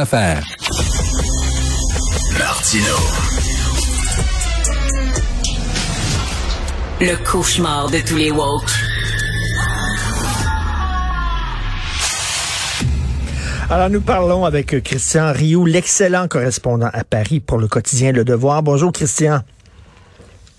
Affaire. Martino. Le cauchemar de tous les woke. Alors, nous parlons avec Christian Rioux, l'excellent correspondant à Paris pour le quotidien Le Devoir. Bonjour, Christian.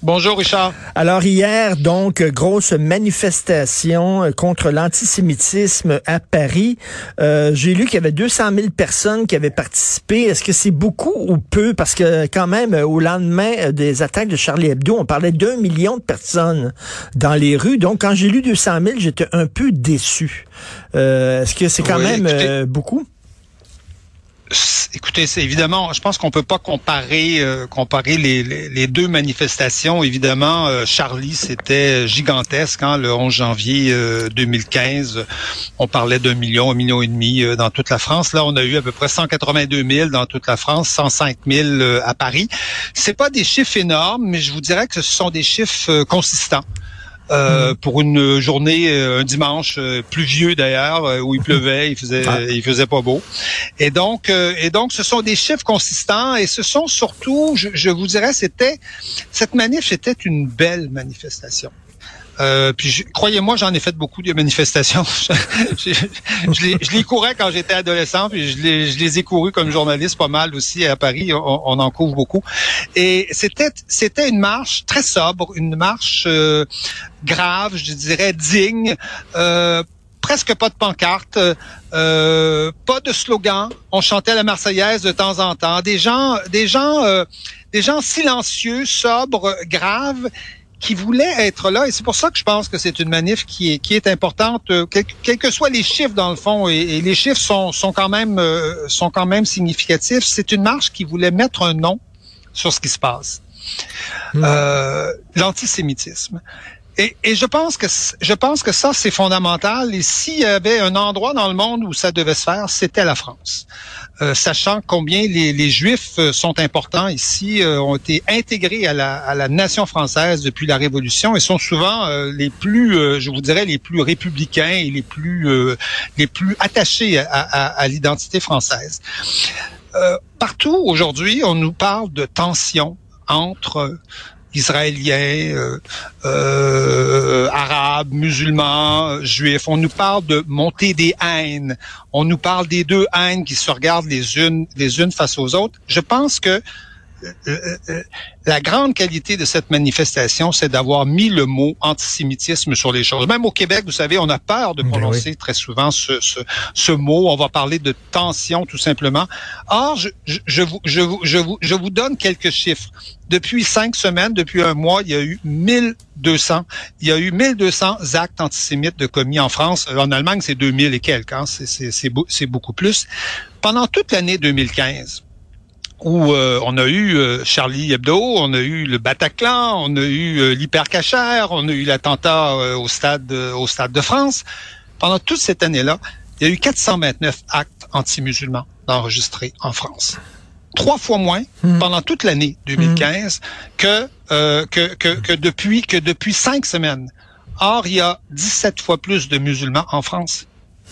Bonjour Richard. Alors hier, donc, grosse manifestation contre l'antisémitisme à Paris. Euh, J'ai lu qu'il y avait 200 000 personnes qui avaient participé. Est-ce que c'est beaucoup ou peu? Parce que quand même, au lendemain des attaques de Charlie Hebdo, on parlait d'un million de personnes dans les rues. Donc quand j'ai lu 200 000, j'étais un peu déçu. Euh, Est-ce que c'est quand Oui, même écoutez- euh, beaucoup? C'est évidemment, je pense qu'on peut pas comparer euh, comparer les, les, les deux manifestations. Évidemment, euh, Charlie, c'était gigantesque. Hein, le 11 janvier euh, 2015, on parlait d'un million, un million et demi euh, dans toute la France. Là, on a eu à peu près 182 000 dans toute la France, 105 000 euh, à Paris. C'est pas des chiffres énormes, mais je vous dirais que ce sont des chiffres euh, consistants. Euh, pour une journée, euh, un dimanche euh, pluvieux d'ailleurs, où il pleuvait, il faisait, Ah. il faisait pas beau. Et donc, euh, et donc, ce sont des chiffres consistants et ce sont surtout, je, je vous dirais, c'était cette manif, c'était une belle manifestation. Euh, puis croyez-moi, j'en ai fait beaucoup de manifestations. je, je les, je les courais quand j'étais adolescent, puis je les, je les ai courus comme journaliste pas mal aussi à Paris. On, on en couvre beaucoup. Et c'était c'était une marche très sobre, une marche euh, grave, je dirais digne. Euh, presque pas de pancarte, euh, pas de slogan. On chantait la Marseillaise de temps en temps. Des gens, des gens, euh, des gens silencieux, sobres, graves, qui voulaient être là. Et c'est pour ça que je pense que c'est une manif qui est qui est importante, euh, quel- quels que soient les chiffres dans le fond. Et, et les chiffres sont sont quand même euh, sont quand même significatifs. C'est une marche qui voulait mettre un nom sur ce qui se passe. Euh, l'antisémitisme. Et, et je pense que je pense que ça c'est fondamental. Et s'il y avait un endroit dans le monde où ça devait se faire, c'était la France. Euh, sachant combien les, les Juifs euh, sont importants ici, euh, ont été intégrés à la, à la nation française depuis la Révolution et sont souvent euh, les plus, euh, je vous dirais, les plus républicains et les plus euh, les plus attachés à, à- à l'identité française. Partout aujourd'hui, on nous parle de tensions entre Israéliens, euh, euh, arabes, musulmans, euh, juifs. On nous parle de montée des haines. On nous parle des deux haines qui se regardent les unes les unes face aux autres. Je pense que la grande qualité de cette manifestation, c'est d'avoir mis le mot antisémitisme sur les choses. Même au Québec, vous savez, on a peur de Ben prononcer très souvent ce, ce, ce mot. On va parler de tension, tout simplement. Or, je, je, je vous, je, vous, je, vous, je vous donne quelques chiffres. Depuis cinq semaines, depuis un mois, il y a eu 1200. Il y a eu 1200 actes antisémites de commis en France. Euh, En Allemagne, c'est 2000 et quelques. Hein. C'est beaucoup plus. Pendant toute l'année 2015, où euh, on a eu euh, Charlie Hebdo, on a eu le Bataclan, on a eu euh, l'hypercachère, on a eu l'attentat euh, au stade euh, au stade de France. Pendant toute cette année-là, il y a eu 429 actes anti-musulmans enregistrés en France. Trois fois moins Hmm. pendant toute l'année 2015 que, euh, que, que que depuis que depuis cinq semaines. Or, il y a 17 fois plus de musulmans en France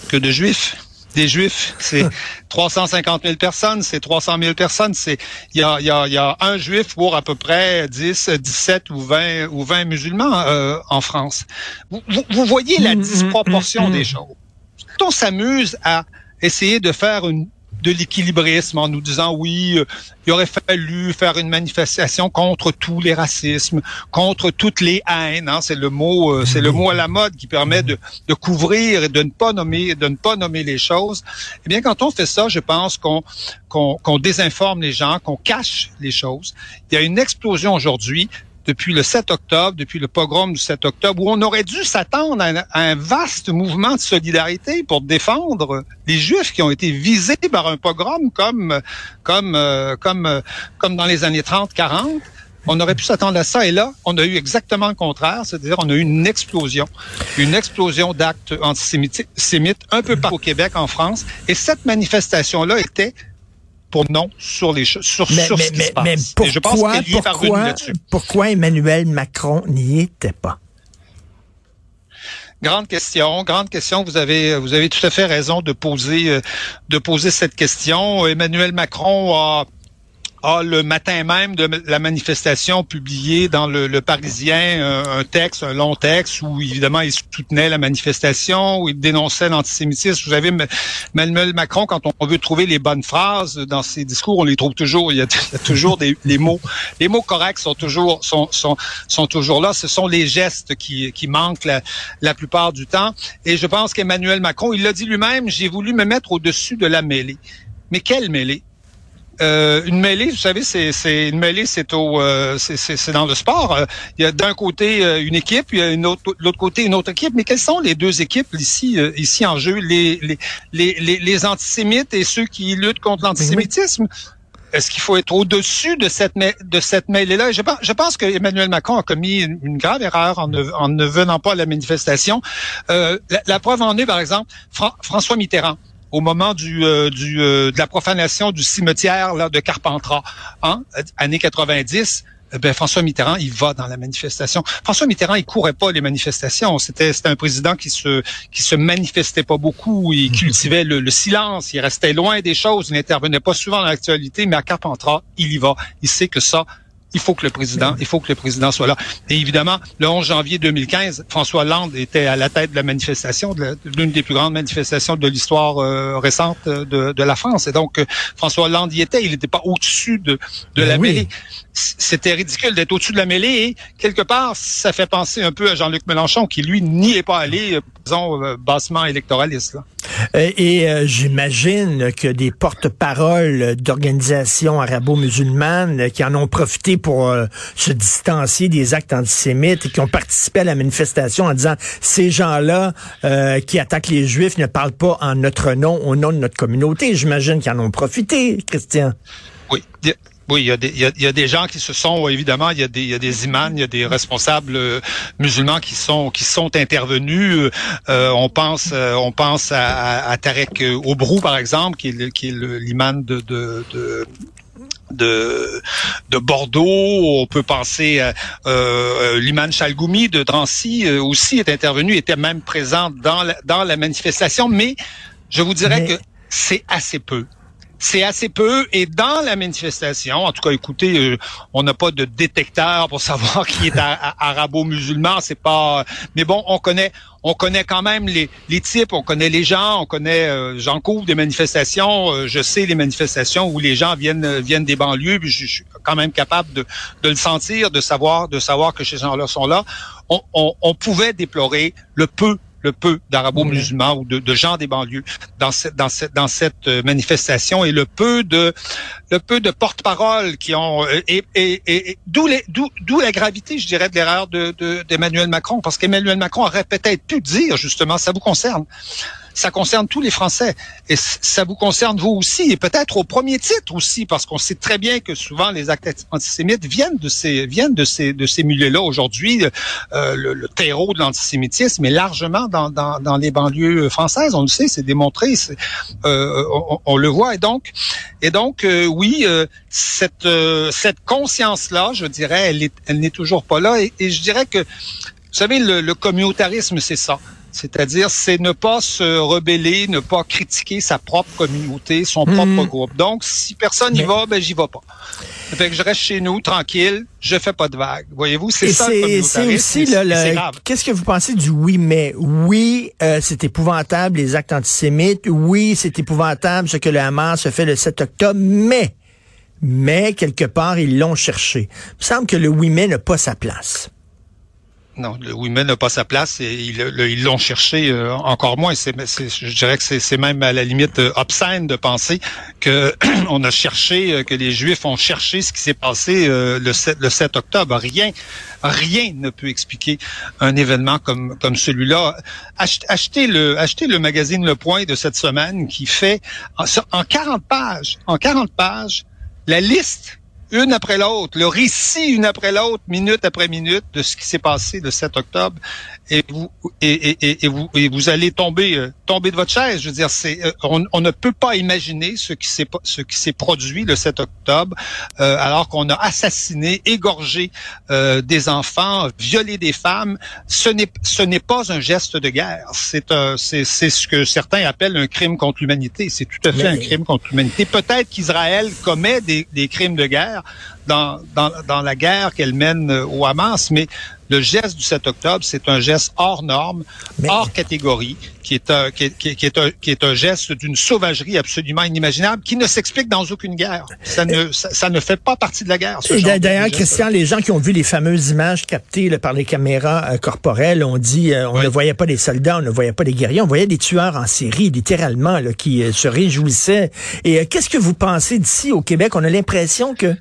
que de juifs des juifs, c'est 350 000 personnes, c'est 300 000 personnes, c'est il y a, y, a, y a un juif pour à peu près 10, 17 ou 20 ou 20 musulmans euh, en France. Vous, vous, vous voyez la Mm, mm, disproportion mm, mm. des choses. Quand on s'amuse à essayer de faire une de l'équilibrisme en nous disant oui, euh, il aurait fallu faire une manifestation contre tous les racismes, contre toutes les haines. Hein, c'est le mot, euh, c'est le mot à la mode qui permet de, de couvrir et de ne pas nommer, de ne pas nommer les choses. Eh bien, quand on fait ça, je pense qu'on qu'on qu'on désinforme les gens, qu'on cache les choses. Il y a une explosion aujourd'hui depuis le 7 octobre, depuis le pogrom du 7 octobre, où on aurait dû s'attendre à, un- vaste mouvement de solidarité pour défendre les Juifs qui ont été visés par un pogrom comme comme euh, comme euh, comme dans les années 30-40. On aurait pu s'attendre à ça et là, on a eu exactement le contraire, c'est-à-dire on a eu une explosion, une explosion d'actes antisémites sémites un peu partout au Québec, en France, et cette manifestation-là était pour non sur les choses, sur, Mais, sur mais, ce qui mais, se passe. mais Et je pense pourquoi, pourquoi, pourquoi Emmanuel Macron n'y était pas? grande question, grande question. Vous avez, vous avez tout à fait raison de poser, de poser cette question. Emmanuel Macron a a le matin même de la manifestation publié dans le, Parisien un, texte, un long texte où évidemment il soutenait la manifestation, où il dénonçait l'antisémitisme. Vous savez, Emmanuel Macron, quand on veut trouver les bonnes phrases dans ses discours, on les trouve toujours. Il y a, toujours des les mots, les mots corrects sont toujours sont sont, sont toujours là. Ce sont les gestes qui, qui manquent la, la plupart du temps. Et je pense qu'Emmanuel Macron, il l'a dit lui-même, j'ai voulu me mettre au-dessus de la mêlée. Mais quelle mêlée? Euh, une mêlée, vous savez, c'est une mêlée, c'est au, euh, c'est dans le sport. Il y a d'un côté euh, une équipe, il y a une autre, l'autre côté une autre équipe. Mais quelles sont les deux équipes ici, ici en jeu? Les les, les, les, antisémites et ceux qui luttent contre l'antisémitisme? Est-ce qu'il faut être au-dessus de cette de cette mêlée-là? Je pense, je pense que Emmanuel Macron a commis une, grave erreur en ne, en ne venant pas à la manifestation. la, la, preuve en est, par exemple, François Mitterrand au moment du, euh, du euh, de la profanation du cimetière là, de Carpentras, hein, années 90. Eh ben, François Mitterrand, il va dans la manifestation. François Mitterrand, il courait pas les manifestations. C'était, c'était un président qui se, qui se manifestait pas beaucoup. Il cultivait le, le, silence. Il restait loin des choses. Il n'intervenait pas souvent dans l'actualité, mais à Carpentras, il y va. Il sait que ça, il faut que le président, il faut que le président soit là. Et évidemment, le 11 janvier 2015, François Hollande était à la tête de la manifestation, de l'une des plus grandes manifestations de l'histoire euh, récente de, de, la France. Et donc, euh, François Hollande y était. Il n'était pas au-dessus de, de ben la mêlée. C'était ridicule d'être au-dessus de la mêlée. Et quelque part, ça fait penser un peu à Jean-Luc Mélenchon, qui lui n'y est pas allé, euh, disons, bassement électoraliste. Là. Et, j'imagine que des porte-paroles d'organisations arabo-musulmanes qui en ont profité pour euh, se distancier des actes antisémites et qui ont participé à la manifestation en disant ces gens-là euh, qui attaquent les Juifs ne parlent pas en notre nom, au nom de notre communauté. J'imagine qu'ils en ont profité, Christian. Oui. Oui, il y, a des, il, y a, des gens qui se sont évidemment, il y a des, il y a des imams, il y a des responsables euh, musulmans qui sont qui sont intervenus. on pense on pense à, à, Tarek Obrou par exemple, qui est, qui est l'imam de, de, de de, de Bordeaux, on peut penser à euh, Liman Chalgoumi de Drancy euh, aussi est intervenu, était même présent dans la, dans la manifestation, mais je vous dirais que c'est assez peu. C'est assez peu et dans la manifestation, en tout cas, écoutez, euh, on n'a pas de détecteur pour savoir qui est arabo-musulman, c'est pas. Mais bon, on connaît, on connaît quand même les, les types, on connaît les gens, on connaît. Euh, J'en couvre des manifestations, euh, je sais les manifestations où les gens viennent viennent des banlieues, puis je, suis quand même capable de, de le sentir, de savoir, de savoir que ces gens-là sont là. On, on, on pouvait déplorer le peu le peu d'arabo-musulmans ou de, gens des banlieues dans cette, dans cette, dans cette euh, manifestation et le peu de, le peu de porte-parole qui ont euh, et, et, et d'où d'où la gravité, je dirais, de l'erreur de d'Emmanuel Macron, parce qu'Emmanuel Macron aurait peut-être pu dire justement, ça vous concerne ça concerne tous les Français. Et ça vous concerne vous aussi, et peut-être au premier titre aussi, parce qu'on sait très bien que souvent les actes antisémites viennent de ces viennent de ces de ces milieux-là. Aujourd'hui, euh, le, terreau de l'antisémitisme est largement dans, dans, dans, les banlieues françaises. On le sait, c'est démontré, euh, on, le voit. Et donc, et donc, euh, oui, euh, cette euh, cette conscience-là, je dirais, elle est, elle n'est toujours pas là. Et, et, je dirais que, vous savez, le, le communautarisme, c'est ça. C'est-à-dire, c'est ne pas se rebeller, ne pas critiquer sa propre communauté, son propre hmm. groupe. Donc, si personne n'y va, ben j'y vais pas. Fait que je reste chez nous, tranquille, je fais pas de vagues. Voyez-vous, c'est ça le communautarisme. Qu'est-ce que vous pensez du oui, mais? Oui, euh, c'est épouvantable les actes antisémites. Oui, c'est épouvantable ce que le Hamas a fait le 7 octobre, mais mais quelque part, ils l'ont cherché. Il me semble que le oui, mais n'a pas sa place. Non, le Women n'a pas sa place et ils l'ont cherché euh, encore moins. Je dirais que c'est même à la limite euh, obscène de penser que on a cherché, euh, que les Juifs ont cherché ce qui s'est passé le 7, le 7 octobre. Rien, rien ne peut expliquer un événement comme celui-là. Achetez le, achetez le magazine Le Point de cette semaine qui fait en 40 pages, en 40 pages, la liste une après l'autre, le récit une après l'autre, minute après minute, de ce qui s'est passé le 7 octobre. Et vous et, et, vous et vous allez tomber euh, tomber de votre chaise. Je veux dire, c'est euh, on, ne peut pas imaginer ce qui s'est ce qui s'est produit le 7 octobre, euh, alors qu'on a assassiné, égorgé des enfants, violé des femmes. Ce n'est ce n'est pas un geste de guerre. C'est c'est c'est ce que certains appellent un crime contre l'humanité. C'est tout à fait un crime contre l'humanité. Peut-être qu'Israël commet des, des crimes de guerre dans dans, dans la guerre qu'elle mène au Hamas, mais le geste du 7 octobre, c'est un geste hors norme, hors catégorie, qui est un, qui est, qui est un, qui est un geste d'une sauvagerie absolument inimaginable, qui ne s'explique dans aucune guerre. Ça ne, ça, ne fait pas partie de la guerre. D'ailleurs, Christian, les gens qui ont vu les fameuses images captées par les caméras euh, corporelles ont dit, euh, on ne voyait pas des soldats, on ne voyait pas des guerriers, on voyait des tueurs en série, littéralement, là, qui euh, se réjouissaient. Et qu'est-ce que vous pensez d'ici au Québec? On a l'impression que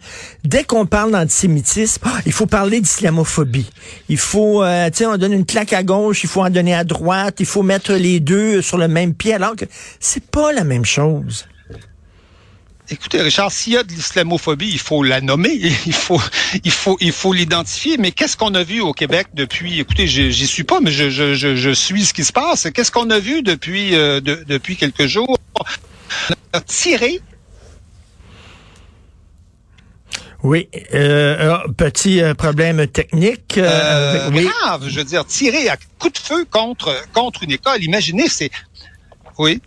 dès qu'on parle d'antisémitisme, ah, il faut parler d'islamophobie. Il faut, tu sais, on donne une claque à gauche, il faut en donner à droite, il faut mettre les deux sur le même pied, alors que c'est pas la même chose. Écoutez, Richard, s'il y a de l'islamophobie, il faut la nommer, il faut, il faut, il faut l'identifier. Mais qu'est-ce qu'on a vu au Québec depuis Écoutez, j'y suis pas, mais je, je, je, suis ce qui se passe. Qu'est-ce qu'on a vu depuis, euh, depuis quelques jours? On a tiré oui, euh, petit euh, problème technique. Euh, grave, je veux dire, tirer à coup de feu contre contre une école. Imaginez, c'est oui.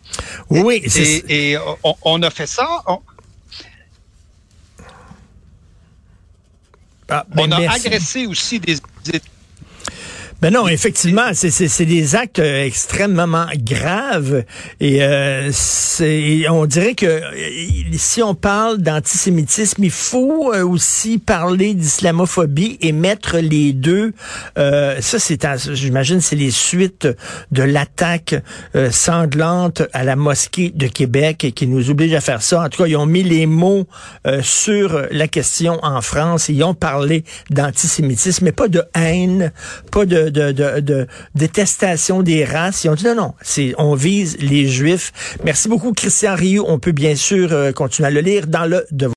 Oui. Et, et, on, a fait ça. On, ah, ben, a agressé aussi des, des ben non, effectivement, c'est des actes euh, extrêmement graves et euh, on dirait que euh, si on parle d'antisémitisme, il faut euh, aussi parler d'islamophobie et mettre les deux. Euh, ça, c'est, j'imagine, c'est les suites de l'attaque sanglante à la mosquée de Québec qui nous oblige à faire ça. En tout cas, ils ont mis les mots sur la question en France. Ils ont parlé d'antisémitisme, mais pas de haine, pas de de, détestation des races. Ils ont dit non, non, c'est, on vise les Juifs. Merci beaucoup, Christian Rioux. On peut bien sûr euh, continuer à le lire dans le devoir.